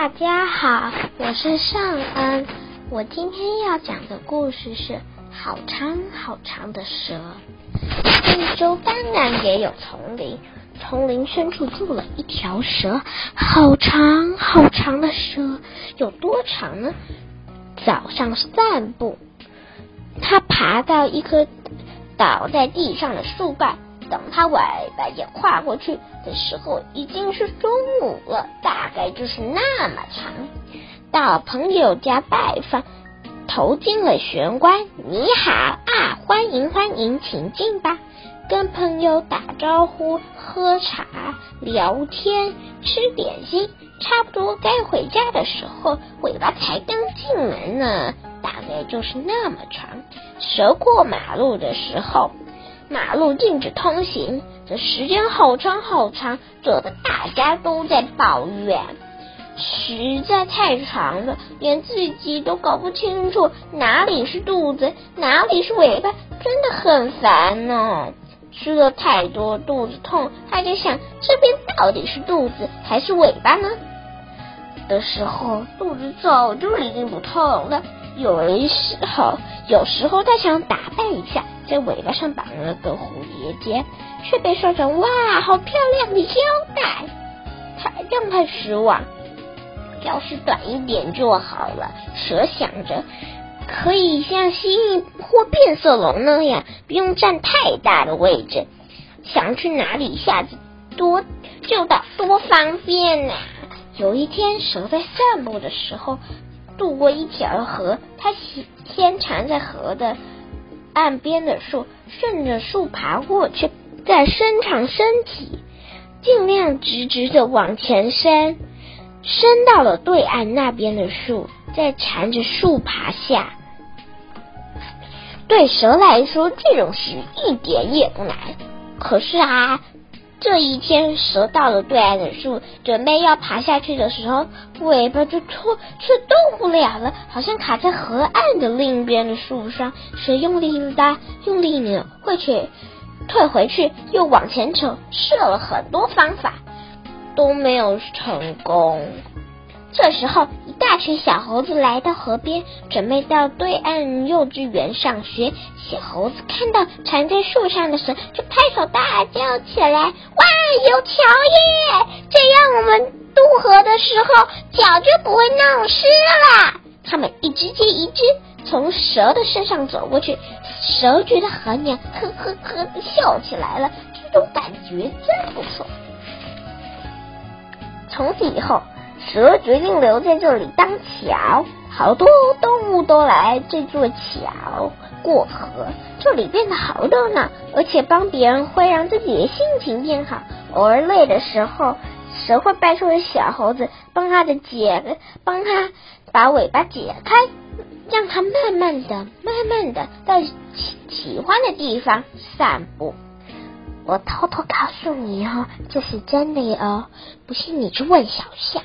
大家好，我是尚恩。我今天要讲的故事是好长好长的蛇。非洲当然也有丛林，丛林深处住了一条蛇，好长好长的蛇，有多长呢？早上散步，它爬到一棵倒在地上的树干。等他尾巴也跨过去的时候，已经是中午了，大概就是那么长。到朋友家拜访，投进了玄关。你好啊，欢迎欢迎，请进吧。跟朋友打招呼，喝茶，聊天，吃点心，差不多该回家的时候，尾巴才刚进门呢，大概就是那么长。蛇过马路的时候。马路禁止通行，这时间好长好长，惹得大家都在抱怨，实在太长了，连自己都搞不清楚哪里是肚子，哪里是尾巴，真的很烦呢。吃了太多，肚子痛，还在想这边到底是肚子还是尾巴呢？的时候，肚子早就已经不痛了。有时候，有时候他想打扮一下。在尾巴上绑了个蝴蝶结，却被说成哇，好漂亮的腰带，太让他失望。要是短一点就好了。蛇想着，可以像蜥蜴或变色龙那样，不用占太大的位置，想去哪里一下子多就到，多方便呐、有一天，蛇在散步的时候，渡过一条河，它先缠在河的。岸边的树，顺着树爬过去，再伸长身体，尽量直直的往前伸，伸到了对岸那边的树，再缠着树爬下。对蛇来说，这种事一点也不难。可是啊。这一天，蛇到了对岸的树，准备要爬下去的时候，尾巴就拖，却动不了了，好像卡在河岸的另一边的树上。蛇用力一拉，用力扭，会去退回去，又往前扯，试了很多方法，都没有成功。这时候，一大群小猴子来到河边，准备到对岸幼稚园上学。小猴子看到缠在树上的蛇，就拍手大叫起来：“哇，有桥耶！这样我们渡河的时候脚就不会弄湿了。”他们一只接一只从蛇的身上走过去，蛇觉得很痒，呵呵呵的笑起来了。这种感觉真不错。从此以后。蛇决定留在这里当桥，好多动物都来这座桥过河，这里变得好热闹，而且帮别人会让自己的心情变好。偶尔累的时候，蛇会拜托小猴子帮他的解，帮他把尾巴解开，让他慢慢的、慢慢的在喜喜欢的地方散步。我偷偷告诉你哦，这是真的哦，不信你去问小象。